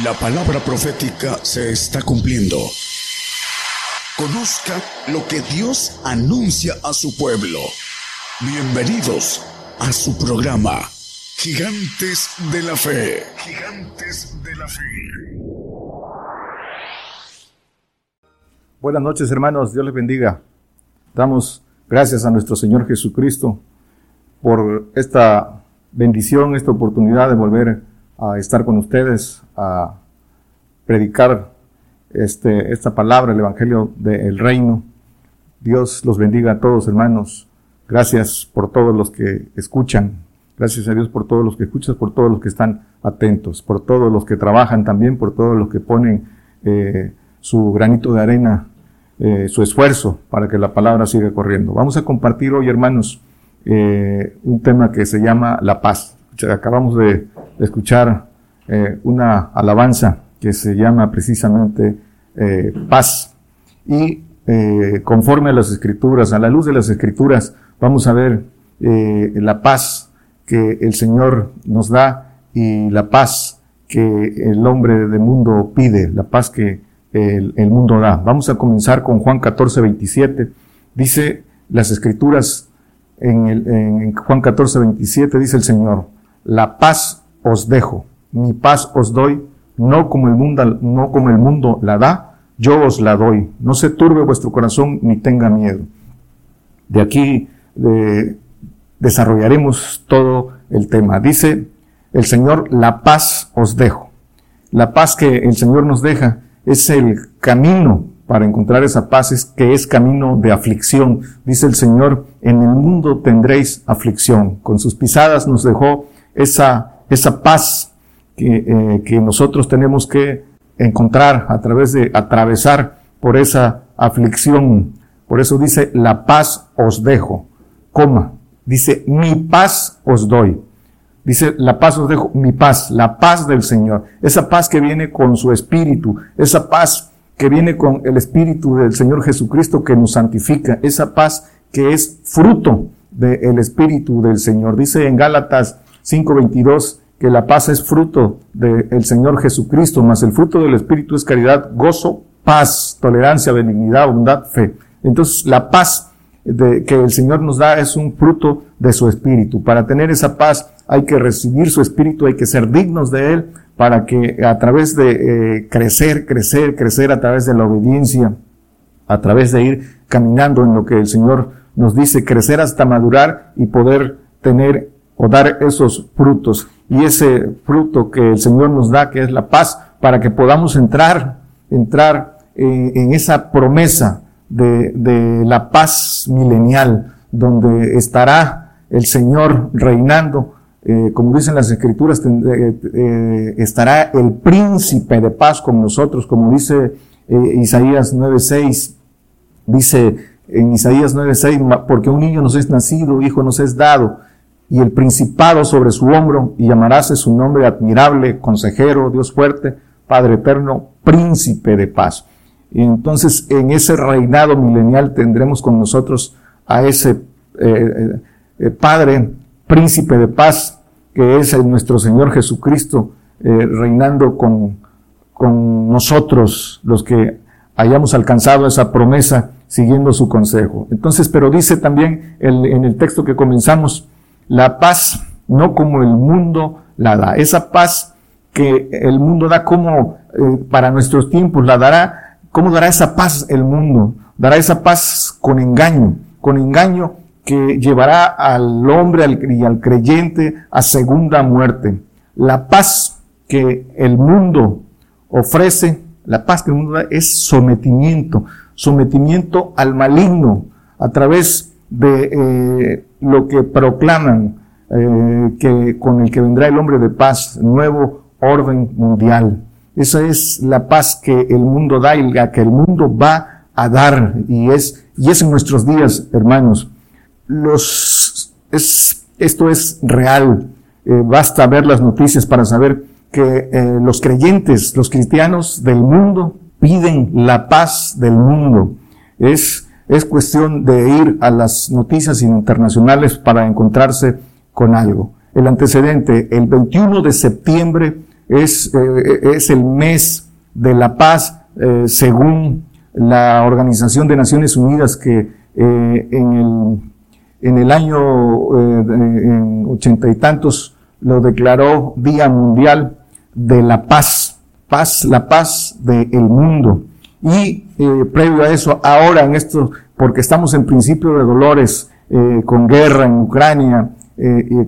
La palabra profética se está cumpliendo. Conozca lo que Dios anuncia a su pueblo. Bienvenidos a su programa, Gigantes de la Fe. Gigantes de la Fe. Buenas noches hermanos, Dios les bendiga. Damos gracias a nuestro Señor Jesucristo por esta bendición, esta oportunidad de volver a estar con ustedes, a predicar este, esta palabra, el Evangelio del Reino. Dios los bendiga a todos, hermanos. Gracias por todos los que escuchan. Gracias a Dios por todos los que escuchan, por todos los que están atentos, por todos los que trabajan también, por todos los que ponen eh, su granito de arena, eh, su esfuerzo para que la palabra siga corriendo. Vamos a compartir hoy, hermanos, eh, un tema que se llama la paz. Acabamos de escuchar eh, una alabanza que se llama precisamente eh, paz. Y eh, conforme a las escrituras, a la luz de las escrituras, vamos a ver la paz que el Señor nos da y la paz que el hombre del mundo pide, la paz que el, el mundo da. Vamos a comenzar con Juan 14, 27. Dice las escrituras en, el, en Juan 14, 27, dice el Señor, la paz os dejo, mi paz os doy, no como el mundo, no como el mundo la da, yo os la doy. No se turbe vuestro corazón ni tenga miedo. De aquí desarrollaremos todo el tema. Dice el Señor, la paz os dejo. La paz que el Señor nos deja es el camino para encontrar esa paz, es que es camino de aflicción. Dice el Señor, en el mundo tendréis aflicción. Con sus pisadas nos dejó esa, esa paz que, eh, que nosotros tenemos que encontrar a través de atravesar por esa aflicción. Por eso dice, la paz os dejo, coma. Dice, mi paz os doy. Dice, la paz os dejo, mi paz, la paz del Señor. Esa paz que viene con su espíritu, esa paz que viene con el espíritu del Señor Jesucristo que nos santifica, esa paz que es fruto del espíritu del Señor. Dice en Gálatas 5:22 que la paz es fruto del Señor Jesucristo, más el fruto del Espíritu es caridad, gozo, paz, tolerancia, benignidad, bondad, fe. Entonces la paz que el Señor nos da es un fruto de su Espíritu. Para tener esa paz hay que recibir su Espíritu, hay que ser dignos de Él para que a través de eh, crecer, crecer, crecer a través de la obediencia, a través de ir caminando en lo que el Señor nos dice, crecer hasta madurar y poder tener o dar esos frutos. Y ese fruto que el Señor nos da, que es la paz, para que podamos entrar, entrar en, esa promesa de, de, la paz milenial, donde estará el Señor reinando, eh, como dicen las escrituras, eh, eh, estará el príncipe de paz con nosotros, como dice Isaías 9.6, dice en Isaías 9.6, porque un niño nos es nacido, hijo nos es dado, y el principado sobre su hombro, y llamarás su nombre admirable, consejero, Dios fuerte, Padre eterno, príncipe de paz. Y entonces en ese reinado milenial tendremos con nosotros a ese eh, eh, eh, Padre, príncipe de paz, que es nuestro Señor Jesucristo, reinando con, con nosotros, los que hayamos alcanzado esa promesa siguiendo su consejo. Entonces, pero dice también en el texto que comenzamos, la paz no como el mundo la da. Esa paz que el mundo da como eh, para nuestros tiempos la dará. ¿Cómo dará esa paz el mundo? Dará esa paz con engaño, con engaño que llevará al hombre y al creyente a segunda muerte. La paz que el mundo ofrece, la paz que el mundo da es sometimiento, sometimiento al maligno a través de eh, lo que proclaman eh, que con el que vendrá el hombre de paz, nuevo orden mundial. Esa es la paz que el mundo da y la que el mundo va a dar y es y es en nuestros días, hermanos. Los es esto es real. Eh, basta ver las noticias para saber que los creyentes, los cristianos del mundo piden la paz del mundo. Es es cuestión de ir a las noticias internacionales para encontrarse con algo. El antecedente, el 21 de septiembre es, eh, es el mes de la paz eh, según la Organización de Naciones Unidas que eh, en, el, en el año en ochenta y tantos lo declaró Día Mundial de la Paz, paz, la paz del mundo. Y previo a eso, ahora en esto, porque estamos en principio de dolores, con guerra en Ucrania,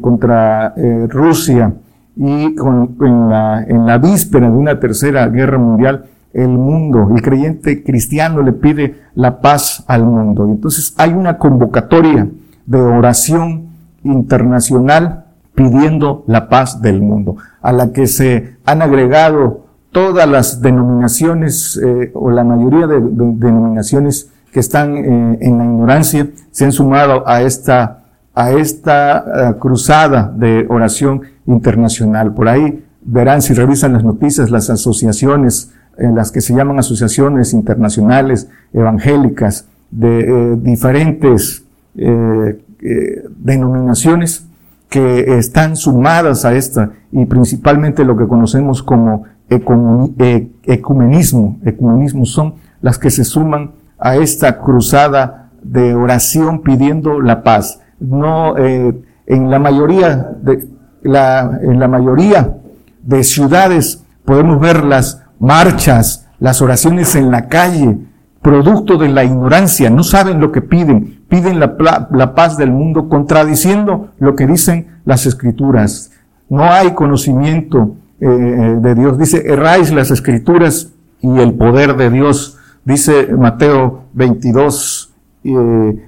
contra Rusia, y con, en, la, en la víspera de una tercera guerra mundial, el mundo, el creyente cristiano le pide la paz al mundo. Entonces hay una convocatoria de oración internacional pidiendo la paz del mundo, a la que se han agregado todas las denominaciones eh, o la mayoría de, denominaciones que están eh, en la ignorancia, se han sumado a esta, a esta eh, cruzada de oración internacional. Por ahí verán si revisan las noticias las asociaciones, en las que se llaman asociaciones internacionales evangélicas de diferentes denominaciones que están sumadas a esta y principalmente lo que conocemos como ecumenismo, ecumenismo son las que se suman a esta cruzada de oración pidiendo la paz. No, en la mayoría de, la, en la mayoría de ciudades podemos ver las marchas, las oraciones en la calle, producto de la ignorancia, no saben lo que piden, piden la, la, paz del mundo contradiciendo lo que dicen las escrituras. No hay conocimiento eh, de Dios. Dice, erráis las escrituras y el poder de Dios. Dice Mateo 22, eh,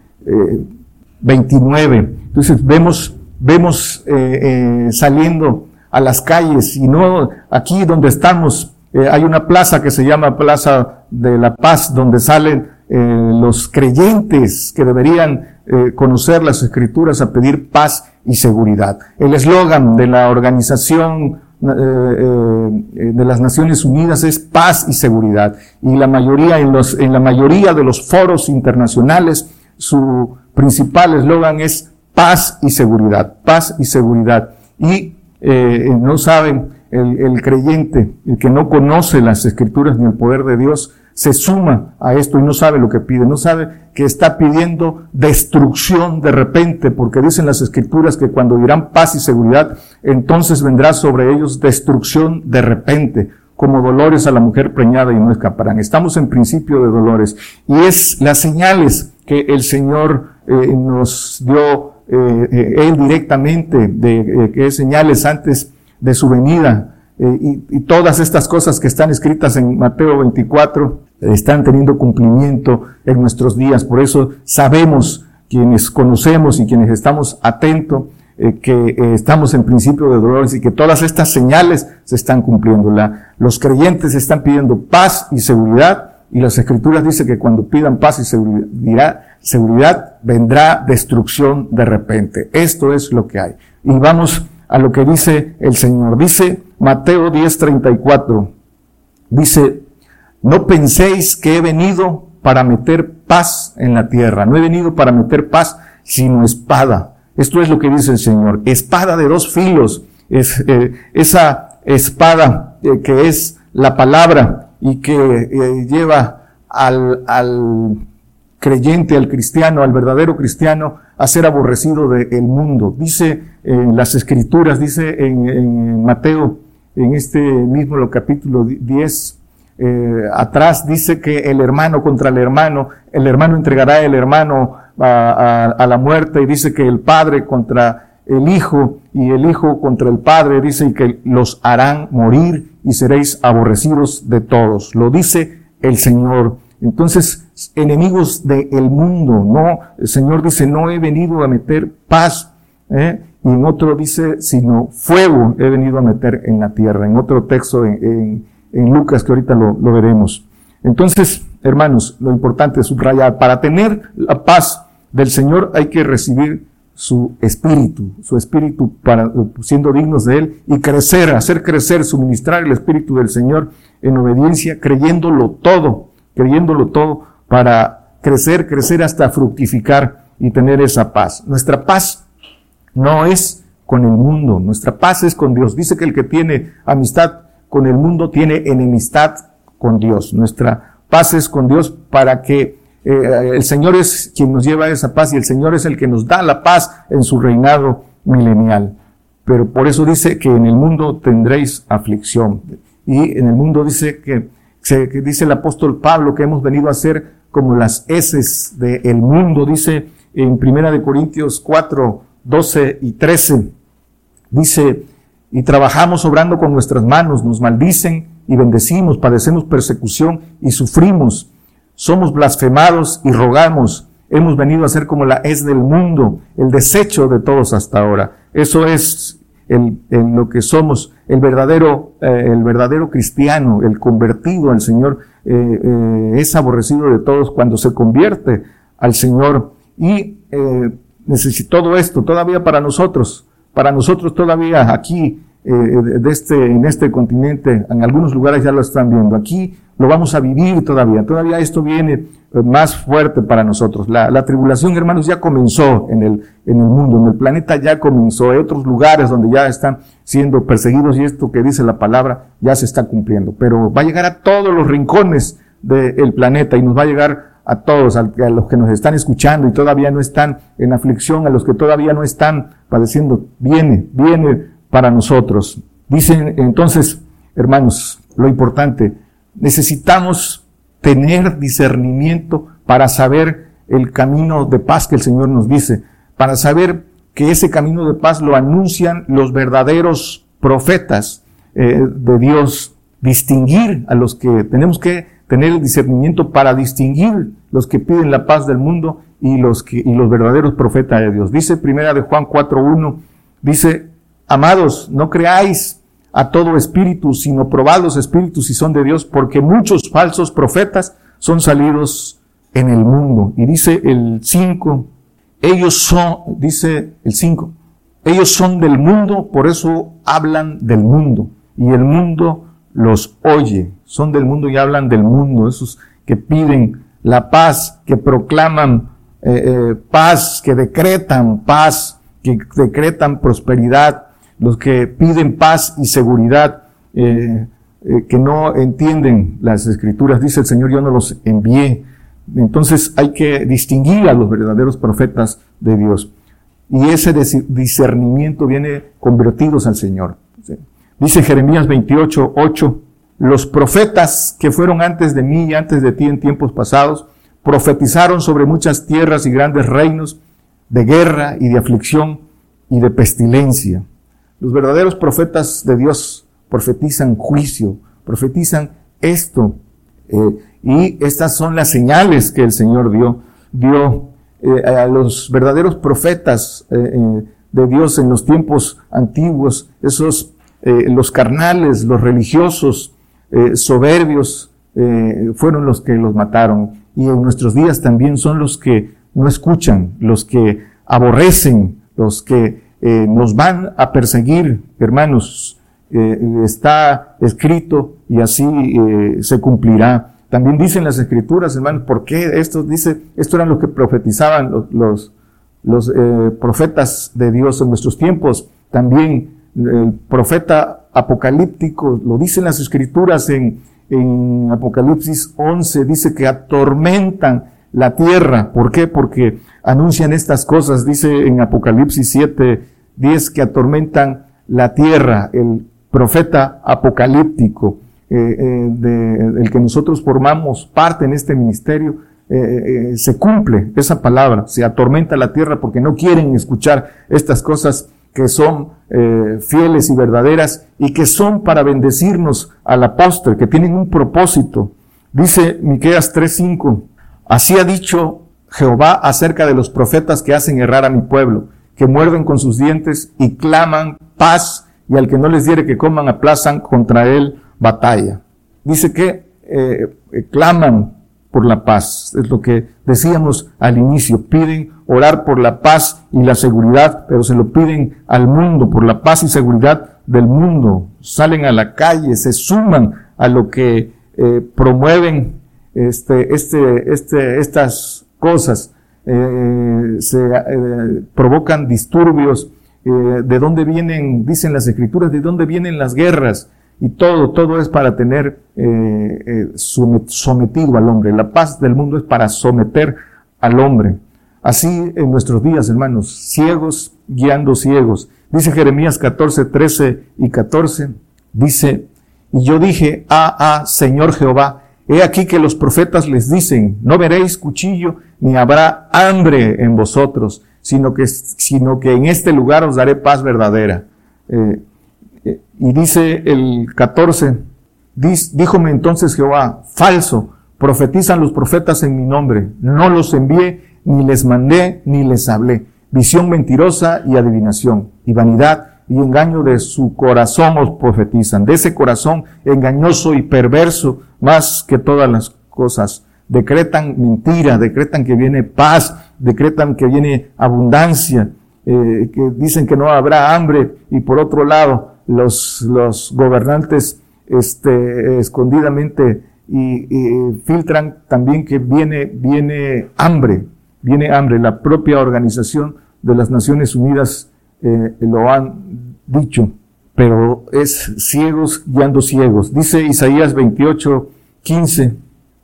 29. Eh, Entonces vemos vemos eh, eh, saliendo a las calles y no aquí donde estamos. Eh, hay una plaza que se llama Plaza de la Paz donde salen los creyentes que deberían conocer las escrituras a pedir paz y seguridad. El eslogan de la organización de las Naciones Unidas es paz y seguridad. Y la mayoría, en, los, en la mayoría de los foros internacionales, su principal eslogan es paz y seguridad, paz y seguridad. Y eh, no saben, el, creyente, el que no conoce las escrituras ni el poder de Dios, se suma a esto y no sabe lo que pide, no sabe que está pidiendo destrucción de repente, porque dicen las escrituras que cuando dirán paz y seguridad, entonces vendrá sobre ellos destrucción de repente, como dolores a la mujer preñada y no escaparán. Estamos en principio de dolores y es las señales que el Señor eh, nos dio eh, eh, él directamente, de que señales antes de su venida. Y, y, todas estas cosas que están escritas en Mateo 24 están teniendo cumplimiento en nuestros días. Por eso sabemos, quienes conocemos y quienes estamos atentos, que estamos en principio de dolores y que todas estas señales se están cumpliendo. La, los creyentes están pidiendo paz y seguridad y las escrituras dicen que cuando pidan paz y seguridad, seguridad, vendrá destrucción de repente. Esto es lo que hay. Y vamos a lo que dice el Señor. Dice Mateo 10:34. Dice, no penséis que he venido para meter paz en la tierra. No he venido para meter paz, sino espada. Esto es lo que dice el Señor. Espada de dos filos. Es, eh, esa espada eh, que es la palabra y que eh, lleva al, al creyente, al cristiano, al verdadero cristiano, a ser aborrecido del mundo. Dice en las escrituras, dice en, Mateo, en este mismo capítulo 10, eh, atrás dice que el hermano contra el hermano, el hermano entregará el hermano a, la muerte y dice que el padre contra el hijo y el hijo contra el padre dice que los harán morir y seréis aborrecidos de todos. Lo dice el Señor. Entonces, enemigos del mundo, no, el Señor dice, no he venido a meter paz, ¿eh? Y en otro dice, sino fuego he venido a meter en la tierra, en otro texto en, Lucas que ahorita lo, lo, veremos. Entonces, hermanos, lo importante es subrayar, para tener la paz del Señor hay que recibir su espíritu, su espíritu para, siendo dignos de él y crecer, hacer crecer, suministrar el espíritu del Señor en obediencia, creyéndolo todo, creyéndolo todo para crecer, crecer hasta fructificar y tener esa paz. Nuestra paz no es con el mundo, nuestra paz es con Dios. Dice que el que tiene amistad con el mundo tiene enemistad con Dios. Nuestra paz es con Dios para que eh, el Señor es quien nos lleva a esa paz y el Señor es el que nos da la paz en su reinado milenial. Pero por eso dice que en el mundo tendréis aflicción. Y en el mundo dice que, que dice el apóstol Pablo que hemos venido a ser como las heces del mundo, dice en Primera de Corintios 4, 12 y 13. Dice, y trabajamos obrando con nuestras manos, nos maldicen y bendecimos, padecemos persecución y sufrimos, somos blasfemados y rogamos, hemos venido a ser como la es del mundo, el desecho de todos hasta ahora. Eso es el, lo que somos, el verdadero, eh, el verdadero cristiano, el convertido al Señor, eh, eh, es aborrecido de todos cuando se convierte al Señor y necesita todo esto todavía para nosotros, para nosotros todavía aquí de este, en este continente, en algunos lugares ya lo están viendo. Aquí lo vamos a vivir todavía. Todavía esto viene eh, más fuerte para nosotros. La, la, tribulación, hermanos, ya comenzó en el, en el mundo, en el planeta ya comenzó. Hay otros lugares donde ya están siendo perseguidos y esto que dice la palabra ya se está cumpliendo. Pero va a llegar a todos los rincones del planeta y nos va a llegar a todos, a, los que nos están escuchando y todavía no están en aflicción, a los que todavía no están padeciendo. Viene, viene para nosotros. Dicen entonces, hermanos, lo importante, necesitamos tener discernimiento para saber el camino de paz que el Señor nos dice, para saber que ese camino de paz lo anuncian los verdaderos profetas eh, de Dios, distinguir a los que tenemos que tener el discernimiento para distinguir los que piden la paz del mundo y los que y los verdaderos profetas de Dios. Dice primera de Juan 4:1, dice, "Amados, no creáis a todo espíritu, sino probad los espíritus si son de Dios, porque muchos falsos profetas son salidos en el mundo. Y dice el 5, ellos son, dice el 5, ellos son del mundo, por eso hablan del mundo. Y el mundo los oye. Son del mundo y hablan del mundo. Esos que piden la paz, que proclaman eh, eh, paz, que decretan paz, que decretan prosperidad, los que piden paz y seguridad, eh, que no entienden las escrituras, dice el Señor, yo no los envié. Entonces hay que distinguir a los verdaderos profetas de Dios. Y ese discernimiento viene convertidos al Señor. Dice Jeremías 28, 8, los profetas que fueron antes de mí y antes de ti en tiempos pasados, profetizaron sobre muchas tierras y grandes reinos de guerra y de aflicción y de pestilencia. Los verdaderos profetas de Dios profetizan juicio, profetizan esto. Eh, y estas son las señales que el Señor dio, dio eh, a los verdaderos profetas eh, de Dios en los tiempos antiguos, esos, los carnales, los religiosos, soberbios, fueron los que los mataron. Y en nuestros días también son los que no escuchan, los que aborrecen, los que eh, nos van a perseguir, hermanos. Eh, está escrito y así eh, se cumplirá. También dicen las escrituras, hermanos, ¿por qué esto dice, esto eran lo que profetizaban los, los, los profetas de Dios en nuestros tiempos? También el profeta apocalíptico, lo dicen las escrituras en, en Apocalipsis 11, dice que atormentan la tierra. ¿Por qué? Porque anuncian estas cosas, dice en Apocalipsis 7, 10, que atormentan la tierra, el profeta apocalíptico, eh, eh, de, del que nosotros formamos parte en este ministerio, eh, se cumple esa palabra, se atormenta la tierra porque no quieren escuchar estas cosas que son fieles y verdaderas y que son para bendecirnos al apóstol, que tienen un propósito. Dice Miqueas 3:5, así ha dicho Jehová acerca de los profetas que hacen errar a mi pueblo, que muerden con sus dientes y claman paz, y al que no les diere que coman aplazan contra él batalla. Dice que eh, claman por la paz, es lo que decíamos al inicio, piden orar por la paz y la seguridad, pero se lo piden al mundo, por la paz y seguridad del mundo. Salen a la calle, se suman a lo que eh, promueven este, este, este, estas cosas, eh, se eh, provocan disturbios, de dónde vienen, dicen las escrituras, de dónde vienen las guerras, Y todo, todo es para tener sometido al hombre. La paz del mundo es para someter al hombre. Así en nuestros días, hermanos, ciegos guiando ciegos. Dice Jeremías 14, 13 y 14, dice, y yo dije, ah, ah, Señor Jehová, he aquí que los profetas les dicen, no veréis cuchillo, ni habrá hambre en vosotros, sino que, sino que en este lugar os daré paz verdadera. Eh, eh, y dice el 14, díjome entonces Jehová, falso, profetizan los profetas en mi nombre, no los envié, ni les mandé, ni les hablé. Visión mentirosa y adivinación, y vanidad y engaño de su corazón os profetizan, de ese corazón engañoso y perverso, más que todas las cosas. Decretan mentira, decretan que viene paz, decretan que viene abundancia, eh, que dicen que no habrá hambre, y por otro lado, los, los gobernantes este, escondidamente y, filtran también que viene, viene hambre, viene hambre. La propia organización de las Naciones Unidas eh, lo han dicho, pero es ciegos guiando ciegos. Dice Isaías 28, 15,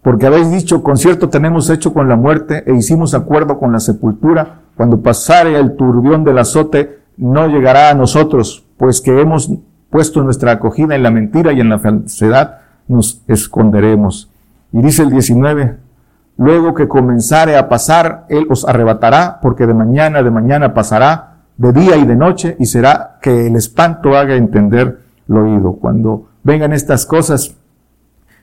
porque habéis dicho, concierto tenemos hecho con la muerte e hicimos acuerdo con la sepultura, cuando pasare el turbión del azote, no llegará a nosotros, pues que hemos puesto nuestra acogida en la mentira y en la falsedad, nos esconderemos. Y dice el 19, luego que comenzare a pasar, Él os arrebatará, porque de mañana, de mañana pasará, de día y de noche, y será que el espanto haga entender lo oído. Cuando vengan estas cosas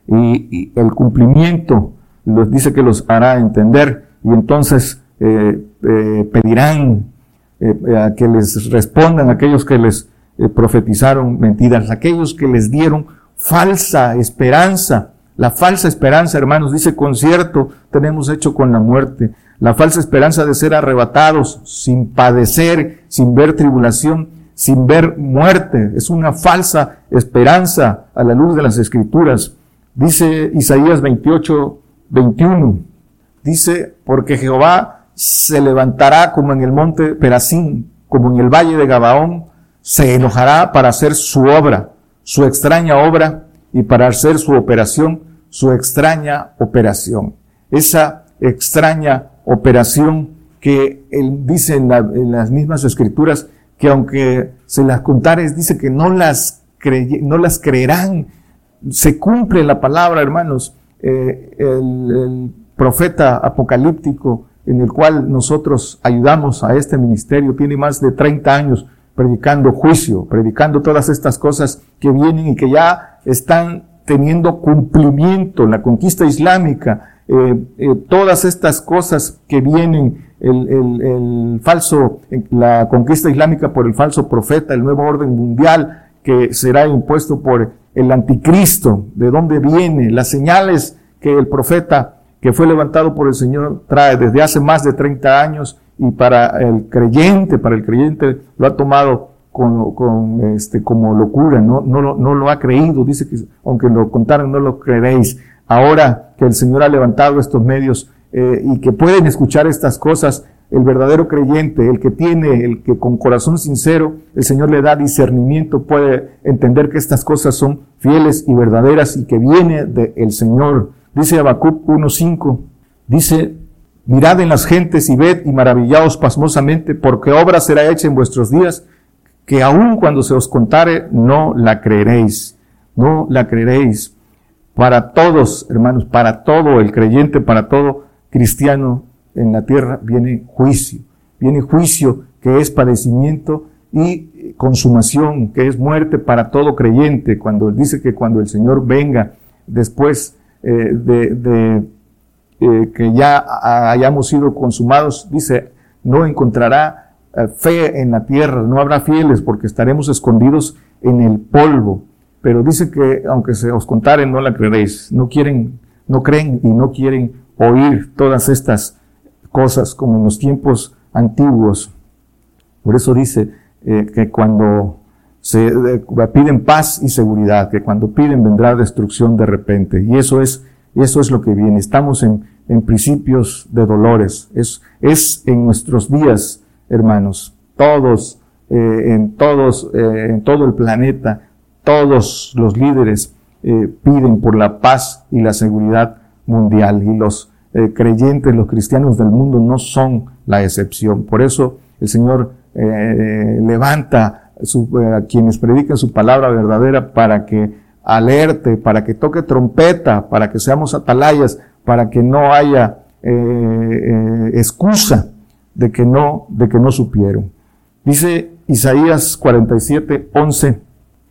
y, el cumplimiento los dice que los hará entender, y entonces eh, eh, pedirán eh, que les respondan aquellos que les profetizaron mentiras, aquellos que les dieron falsa esperanza. La falsa esperanza, hermanos, dice concierto, tenemos hecho con la muerte la falsa esperanza de ser arrebatados sin padecer, sin ver tribulación, sin ver muerte. Es una falsa esperanza a la luz de las escrituras. Dice Isaías 28, 21. Dice, porque Jehová se levantará como en el monte Perazín, como en el valle de Gabaón, se enojará para hacer su obra, su extraña obra, y para hacer su operación, su extraña operación. Esa extraña operación que él dice en, las mismas escrituras que aunque se las contares, dice que no las, no las creerán. Se cumple la palabra, hermanos. Eh, el, profeta apocalíptico en el cual nosotros ayudamos a este ministerio tiene más de 30 años predicando juicio, predicando todas estas cosas que vienen y que ya están teniendo cumplimiento, la conquista islámica, eh, eh, todas estas cosas que vienen, el, el, el, falso, la conquista islámica por el falso profeta, el nuevo orden mundial que será impuesto por el anticristo, de dónde viene, las señales que el profeta que fue levantado por el Señor trae desde hace más de 30 años y para el creyente, para el creyente lo ha tomado con, con este, como locura, no, no, no lo ha creído, dice que aunque lo contaran no lo creeréis ahora que el Señor ha levantado estos medios eh, y que pueden escuchar estas cosas, el verdadero creyente, el que tiene, el que con corazón sincero, el Señor le da discernimiento, puede entender que estas cosas son fieles y verdaderas y que viene del Señor. Dice Habacuc 1.5, dice, mirad en las gentes y ved y maravillaos pasmosamente, porque obra será hecha en vuestros días, que aun cuando se os contare, no la creeréis, no la creeréis para todos, hermanos, para todo el creyente, para todo cristiano en la tierra, viene juicio. Viene juicio que es padecimiento y consumación, que es muerte para todo creyente. Cuando dice que cuando el Señor venga después eh, de, eh, que ya hayamos sido consumados, dice, no encontrará eh, fe en la tierra, no habrá fieles porque estaremos escondidos en el polvo. Pero dice que aunque se os contaren, no la creeréis. No quieren, no creen y no quieren oír todas estas cosas como en los tiempos antiguos. Por eso dice eh, que cuando se eh, piden paz y seguridad, que cuando piden vendrá destrucción de repente. Y eso es, eso es lo que viene. Estamos en, en principios de dolores. Es, es en nuestros días, hermanos, todos, eh, en todos, en todo el planeta, todos los líderes eh, piden por la paz y la seguridad mundial y los eh, creyentes, los cristianos del mundo no son la excepción. Por eso el Señor eh, levanta a quienes predican su palabra verdadera para que alerte, para que toque trompeta, para que seamos atalayas, para que no haya excusa de que no, de que no supieron. Dice Isaías 47, 11,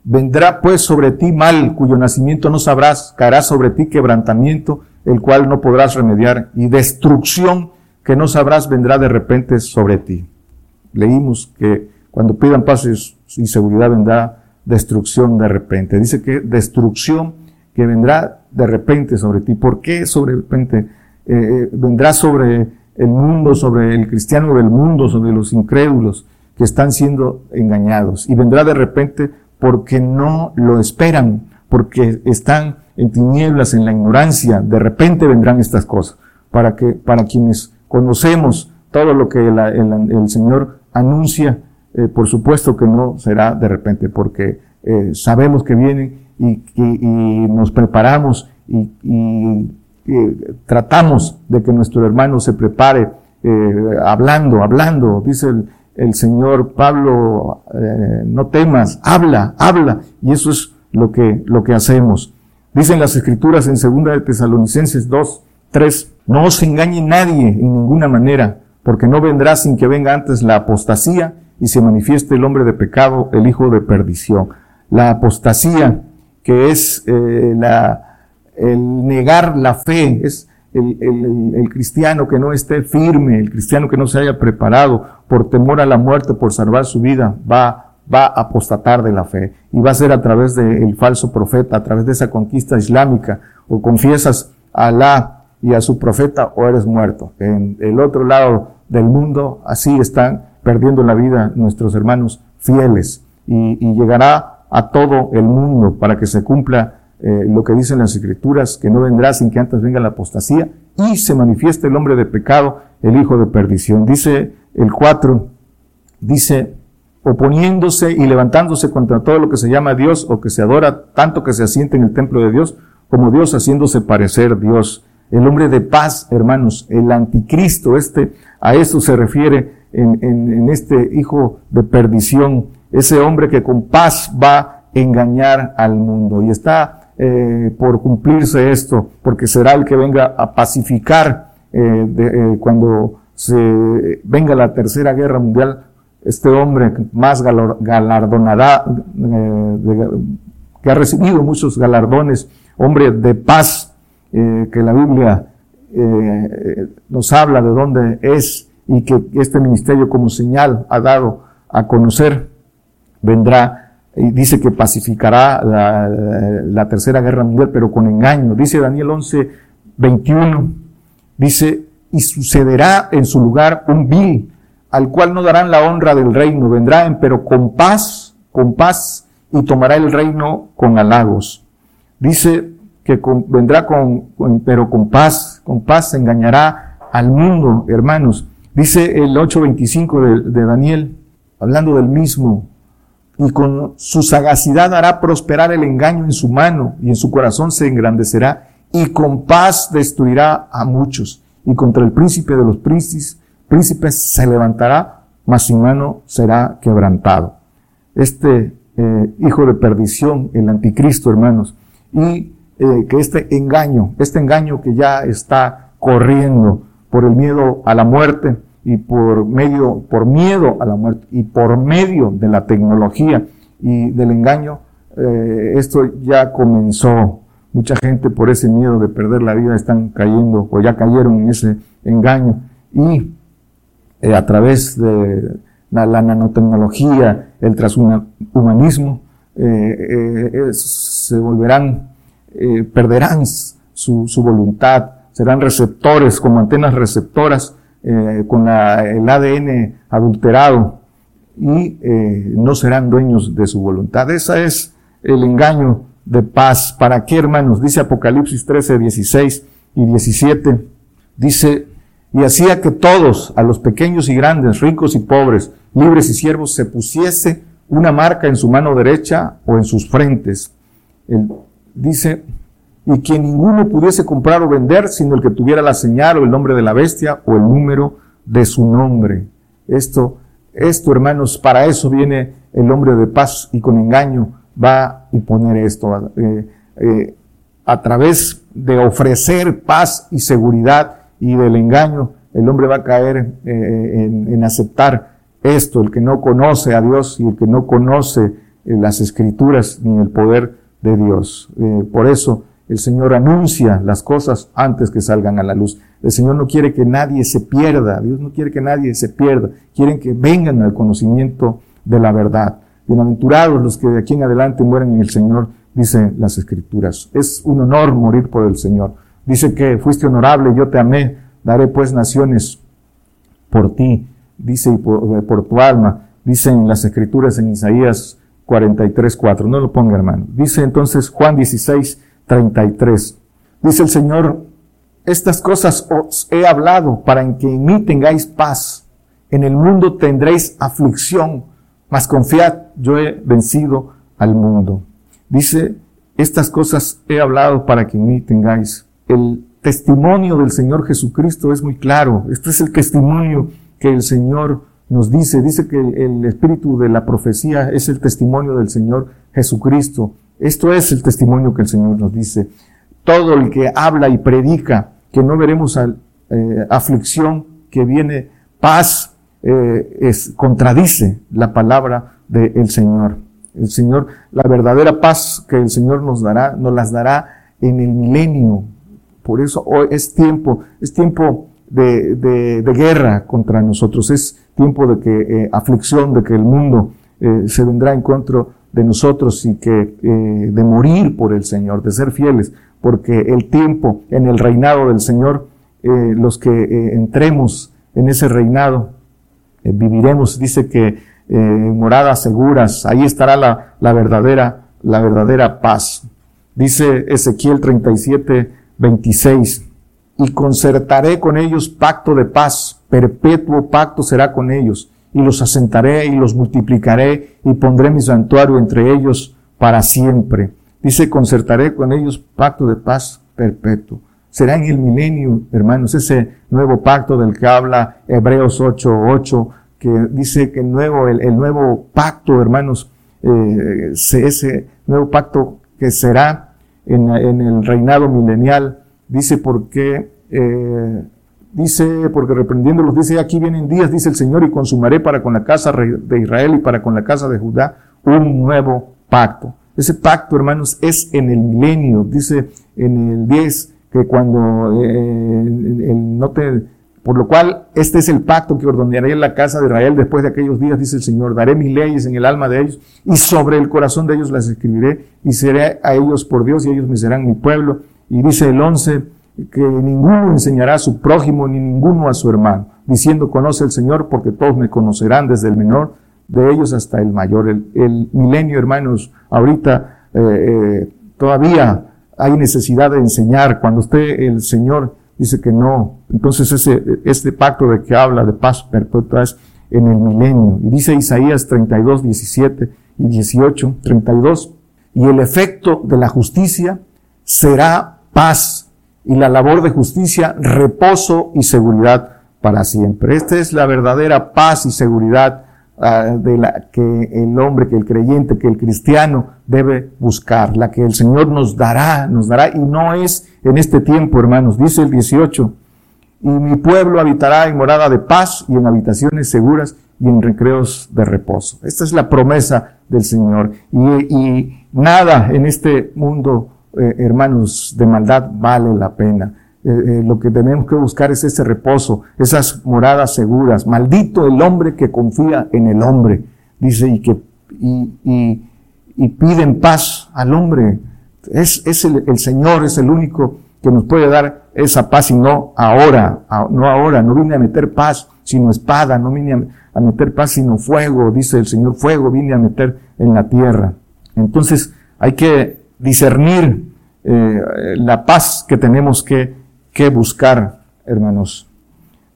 vendrá pues sobre ti mal cuyo nacimiento no sabrás, caerá sobre ti quebrantamiento, el cual no podrás remediar, y destrucción que no sabrás vendrá de repente sobre ti. Leímos que cuando pidan paz y seguridad vendrá destrucción de repente. Dice que destrucción que vendrá de repente sobre ti. ¿Por qué sobre repente? Eh, eh, vendrá sobre el mundo, sobre el cristiano del mundo, sobre los incrédulos que están siendo engañados. Y vendrá de repente porque no lo esperan, porque están en tinieblas, en la ignorancia. De repente vendrán estas cosas. Para que, para quienes conocemos todo lo que el, Señor anuncia, eh, por supuesto que no será de repente, porque eh, sabemos que vienen y, nos preparamos y, y tratamos de que nuestro hermano se prepare eh, hablando, hablando, dice el, Señor Pablo, eh, no temas, habla, habla, y eso es lo que, lo que hacemos. Dicen las escrituras en segunda de Tesalonicenses 2, 3, no os engañe nadie en ninguna manera, porque no vendrá sin que venga antes la apostasía y se manifieste el hombre de pecado, el hijo de perdición. La apostasía, que es eh, la, el negar la fe, es el, el, el, cristiano que no esté firme, el cristiano que no se haya preparado por temor a la muerte, por salvar su vida, va, va a apostatar de la fe. Y va a ser a través del falso profeta, a través de esa conquista islámica, o confiesas a Alá y a su profeta o eres muerto. En el otro lado del mundo, así están perdiendo la vida nuestros hermanos fieles. Y llegará a todo el mundo para que se cumpla eh, lo que dicen las escrituras, que no vendrá sin que antes venga la apostasía y se manifieste el hombre de pecado, el hijo de perdición. Dice el 4, dice, oponiéndose y levantándose contra todo lo que se llama Dios o que se adora, tanto que se asiente en el templo de Dios, como Dios haciéndose parecer Dios. El hombre de paz, hermanos, el anticristo, este, a eso se refiere en, en, en este hijo de perdición, ese hombre que con paz va a engañar al mundo. Y está eh, por cumplirse esto, porque será el que venga a pacificar eh, eh, cuando se venga la tercera guerra mundial, este hombre más galardonada, que ha recibido muchos galardones, hombre de paz, que la Biblia nos habla de dónde es y que este ministerio como señal ha dado a conocer, vendrá y dice que pacificará la, tercera guerra mundial, pero con engaño. Dice Daniel 11, 21, dice, y sucederá en su lugar un vil, al cual no darán la honra del reino, vendrá pero con paz, con paz, y tomará el reino con halagos. Dice que vendrá con, pero con paz, con paz engañará al mundo, hermanos. Dice el 8.25 de, de Daniel, hablando del mismo, y con su sagacidad hará prosperar el engaño en su mano y en su corazón se engrandecerá y con paz destruirá a muchos y contra el príncipe de los príncipes, príncipes se levantará, mas su mano será quebrantado. Este eh, hijo de perdición, el anticristo, hermanos, y eh, que este engaño, este engaño que ya está corriendo por el miedo a la muerte, y por medio, por miedo a la muerte y por medio de la tecnología y del engaño, eh, esto ya comenzó. Mucha gente por ese miedo de perder la vida están cayendo o ya cayeron en ese engaño y eh, a través de la, nanotecnología, el transhumanismo, eh, se volverán, perderán su, su voluntad, serán receptores como antenas receptoras eh, con la, el ADN adulterado y eh, no serán dueños de su voluntad. Ese es el engaño de paz. ¿Para qué, hermanos? Dice Apocalipsis 13, 16 y 17. Dice, y hacía que todos, a los pequeños y grandes, ricos y pobres, libres y siervos, se pusiese una marca en su mano derecha o en sus frentes. Él dice, y que ninguno pudiese comprar o vender, sino el que tuviera la señal o el nombre de la bestia o el número de su nombre. Esto, esto, hermanos, para eso viene el hombre de paz y con engaño va y poner esto. Eh, eh, a través de ofrecer paz y seguridad y del engaño, el hombre va a caer eh, en, en, aceptar esto, el que no conoce a Dios y el que no conoce las escrituras ni el poder de Dios. por eso el Señor anuncia las cosas antes que salgan a la luz. El Señor no quiere que nadie se pierda. Dios no quiere que nadie se pierda. Quieren que vengan al conocimiento de la verdad. Bienaventurados los que de aquí en adelante mueren en el Señor, dicen las Escrituras. Es un honor morir por el Señor. Dice que fuiste honorable, yo te amé, daré pues naciones por ti, dice por, por tu alma. Dicen las Escrituras en Isaías 43, 4. No lo ponga, hermano. Dice entonces Juan 16, 33. Dice el Señor, estas cosas os he hablado para que en mí tengáis paz. En el mundo tendréis aflicción, mas confiad, yo he vencido al mundo. Dice, estas cosas he hablado para que en mí tengáis. El testimonio del Señor Jesucristo es muy claro. Este es el testimonio que el Señor nos dice. Dice que el espíritu de la profecía es el testimonio del Señor Jesucristo. Esto es el testimonio que el Señor nos dice. Todo el que habla y predica que no veremos eh, aflicción, que viene paz, eh, es, contradice la palabra del Señor. El Señor, la verdadera paz que el Señor nos dará, nos las dará en el milenio. Por eso hoy es tiempo, es tiempo de, de, guerra contra nosotros, es tiempo de que eh, aflicción, de que el mundo se vendrá en contra de nosotros y que eh, de morir por el Señor, de ser fieles, porque el tiempo en el reinado del Señor, eh, los que eh, entremos en ese reinado, viviremos, dice que moradas seguras, ahí estará la, la, verdadera, la verdadera paz. Dice Ezequiel 37, 26, y concertaré con ellos pacto de paz, perpetuo pacto será con ellos y los asentaré y los multiplicaré y pondré mi santuario entre ellos para siempre. Dice, concertaré con ellos pacto de paz perpetuo. Será en el milenio, hermanos, ese nuevo pacto del que habla Hebreos 8.8, que dice que el nuevo, el, nuevo pacto, hermanos, eh, ese nuevo pacto que será en, el reinado milenial, dice porque eh, Dice, porque reprendiéndolos, dice, aquí vienen días, dice el Señor, y consumaré para con la casa de Israel y para con la casa de Judá un nuevo pacto. Ese pacto, hermanos, es en el milenio. Dice en el 10 que cuando eh, el, no te, por lo cual este es el pacto que ordenaré en la casa de Israel después de aquellos días, dice el Señor. Daré mis leyes en el alma de ellos y sobre el corazón de ellos las escribiré y seré a ellos por Dios y ellos me serán mi pueblo. Y dice el 11, que ninguno enseñará a su prójimo ni ninguno a su hermano, diciendo conoce el Señor porque todos me conocerán desde el menor de ellos hasta el mayor. El, milenio, hermanos, ahorita eh, eh, todavía hay necesidad de enseñar. Cuando usted, el Señor, dice que no, entonces ese, este pacto de que habla de paz perpetua es en el milenio. Y dice Isaías 32, 17 y 18, 32, y el efecto de la justicia será paz y la labor de justicia, reposo y seguridad para siempre. Esta es la verdadera paz y seguridad ah, de la que el hombre, que el creyente, que el cristiano debe buscar, la que el Señor nos dará, nos dará, y no es en este tiempo, hermanos, dice el 18, y mi pueblo habitará en morada de paz y en habitaciones seguras y en recreos de reposo. Esta es la promesa del Señor. Y, y nada en este mundo eh, hermanos, de maldad vale la pena. Eh, eh, lo que tenemos que buscar es ese reposo, esas moradas seguras. Maldito el hombre que confía en el hombre, dice, y que y, piden paz al hombre. Es, es el, el, Señor, es el único que nos puede dar esa paz y no ahora, no ahora, no vine a meter paz sino espada, no vine a, a meter paz sino fuego, dice el Señor, fuego vine a meter en la tierra. Entonces hay que discernir eh, la paz que tenemos que, que buscar, hermanos.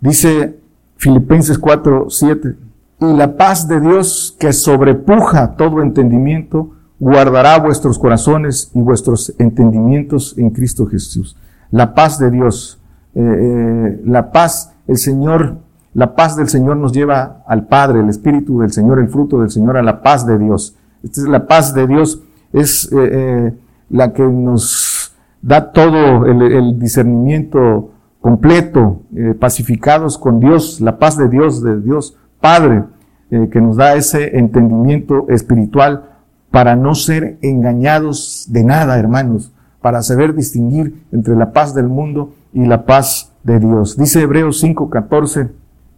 Dice Filipenses 4, 7, y la paz de Dios que sobrepuja todo entendimiento, guardará vuestros corazones y vuestros entendimientos en Cristo Jesús. La paz de Dios, eh, eh, la paz, el Señor, la paz del Señor nos lleva al Padre, el Espíritu del Señor, el fruto del Señor, a la paz de Dios. Esta es la paz de Dios, es eh, la que nos da todo el, discernimiento completo, pacificados con Dios, la paz de Dios, de Dios Padre, que nos da ese entendimiento espiritual para no ser engañados de nada, hermanos, para saber distinguir entre la paz del mundo y la paz de Dios. Dice Hebreos 5:14,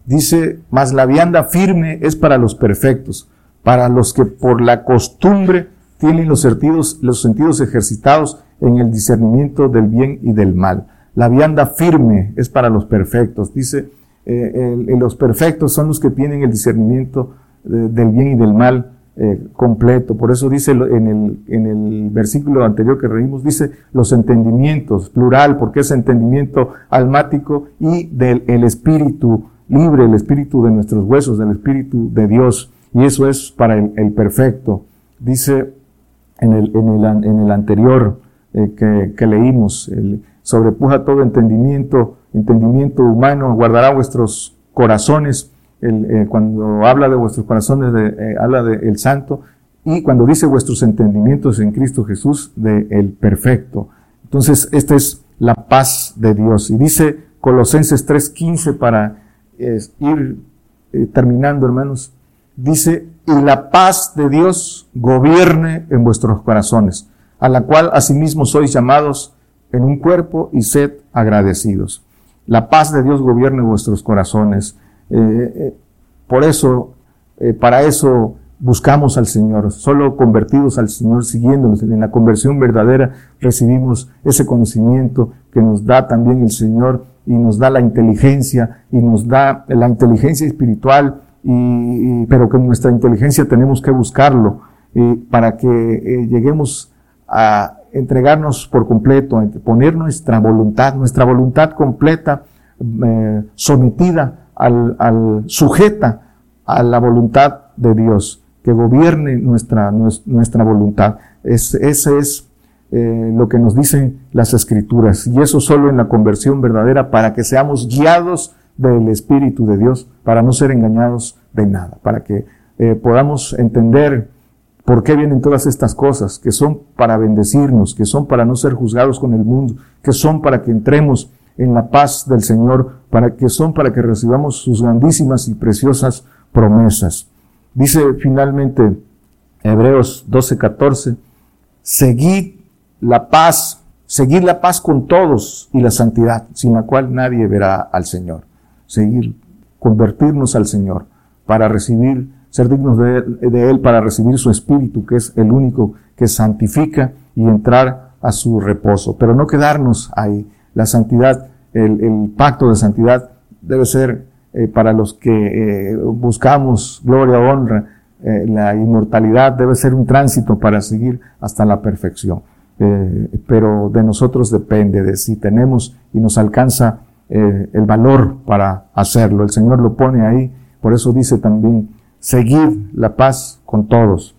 dice, mas la vianda firme es para los perfectos, para los que por la costumbre tienen los sentidos, los sentidos ejercitados en el discernimiento del bien y del mal. La vianda firme es para los perfectos. Dice, eh, los perfectos son los que tienen el discernimiento del bien y del mal eh, completo. Por eso dice en el, en el versículo anterior que reímos, dice los entendimientos, plural, porque es entendimiento almático y del el espíritu libre, el espíritu de nuestros huesos, del espíritu de Dios. Y eso es para el, perfecto. Dice en el, en el, en el anterior eh, que, que, leímos, sobrepuja todo entendimiento, entendimiento humano, guardará vuestros corazones eh, cuando habla de vuestros corazones, de, eh, habla del el santo, y cuando dice vuestros entendimientos en Cristo Jesús, de el perfecto. Entonces, esta es la paz de Dios. Y dice Colosenses 3.15 para ir terminando, hermanos, dice, y la paz de Dios gobierne en vuestros corazones, a la cual asimismo sois llamados en un cuerpo y sed agradecidos. La paz de Dios gobierne en vuestros corazones. Eh, eh, por eso, eh, para eso buscamos al Señor. Solo convertidos al Señor, siguiéndonos en la conversión verdadera, recibimos ese conocimiento que nos da también el Señor y nos da la inteligencia y nos da la inteligencia espiritual, y, pero que nuestra inteligencia tenemos que buscarlo para que lleguemos a entregarnos por completo, a poner nuestra voluntad, nuestra voluntad completa, sometida al, al, sujeta a la voluntad de Dios, que gobierne nuestra, nuestra voluntad. Es, ese es eh, lo que nos dicen las escrituras. Y eso solo en la conversión verdadera para que seamos guiados del Espíritu de Dios, para no ser engañados de nada, para que eh, podamos entender por qué vienen todas estas cosas, que son para bendecirnos, que son para no ser juzgados con el mundo, que son para que entremos en la paz del Señor, para que son para que recibamos sus grandísimas y preciosas promesas. Dice finalmente Hebreos 12:14, seguid la paz, seguid la paz con todos y la santidad, sin la cual nadie verá al Señor. Seguir, convertirnos al Señor para recibir, ser dignos de, Él, para recibir su Espíritu, que es el único que santifica y entrar a su reposo. Pero no quedarnos ahí, la santidad, el, pacto de santidad debe ser eh, para los que eh, buscamos gloria, honra, eh, la inmortalidad debe ser un tránsito para seguir hasta la perfección. pero de nosotros depende de si tenemos y nos alcanza el valor para hacerlo. El Señor lo pone ahí, por eso dice también, seguir la paz con todos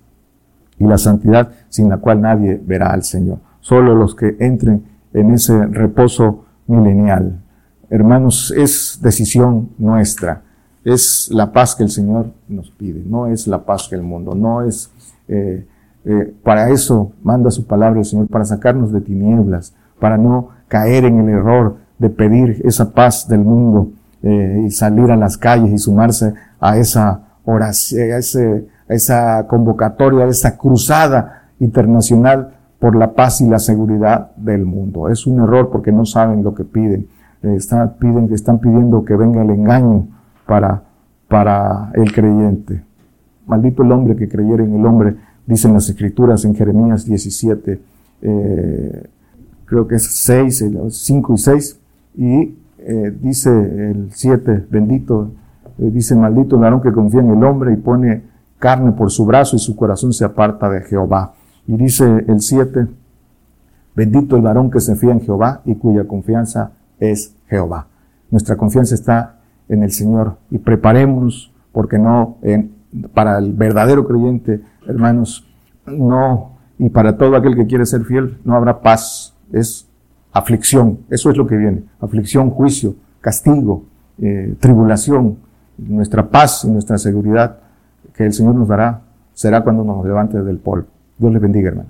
y la santidad sin la cual nadie verá al Señor. Solo los que entren en ese reposo milenial. Hermanos, es decisión nuestra. Es la paz que el Señor nos pide, no es la paz que el mundo, no es... Eh, eh, para eso manda su palabra el Señor, para sacarnos de tinieblas, para no caer en el error de pedir esa paz del mundo eh, y salir a las calles y sumarse a esa oración, a, esa convocatoria, a esa cruzada internacional por la paz y la seguridad del mundo. Es un error porque no saben lo que piden. Eh, están, piden, están pidiendo que venga el engaño para, para el creyente. Maldito el hombre que creyera en el hombre, dicen las escrituras en Jeremías 17, eh, creo que es 6, 5 y 6, y eh, dice el 7, bendito, dice maldito el varón que confía en el hombre y pone carne por su brazo y su corazón se aparta de Jehová. Y dice el 7, bendito el varón que se fía en Jehová y cuya confianza es Jehová. Nuestra confianza está en el Señor y preparémonos porque no, para el verdadero creyente, hermanos, no, y para todo aquel que quiere ser fiel, no habrá paz, es aflicción, eso es lo que viene, aflicción, juicio, castigo, eh, tribulación, nuestra paz y nuestra seguridad que el Señor nos dará será cuando nos levante del polvo. Dios les bendiga, hermano.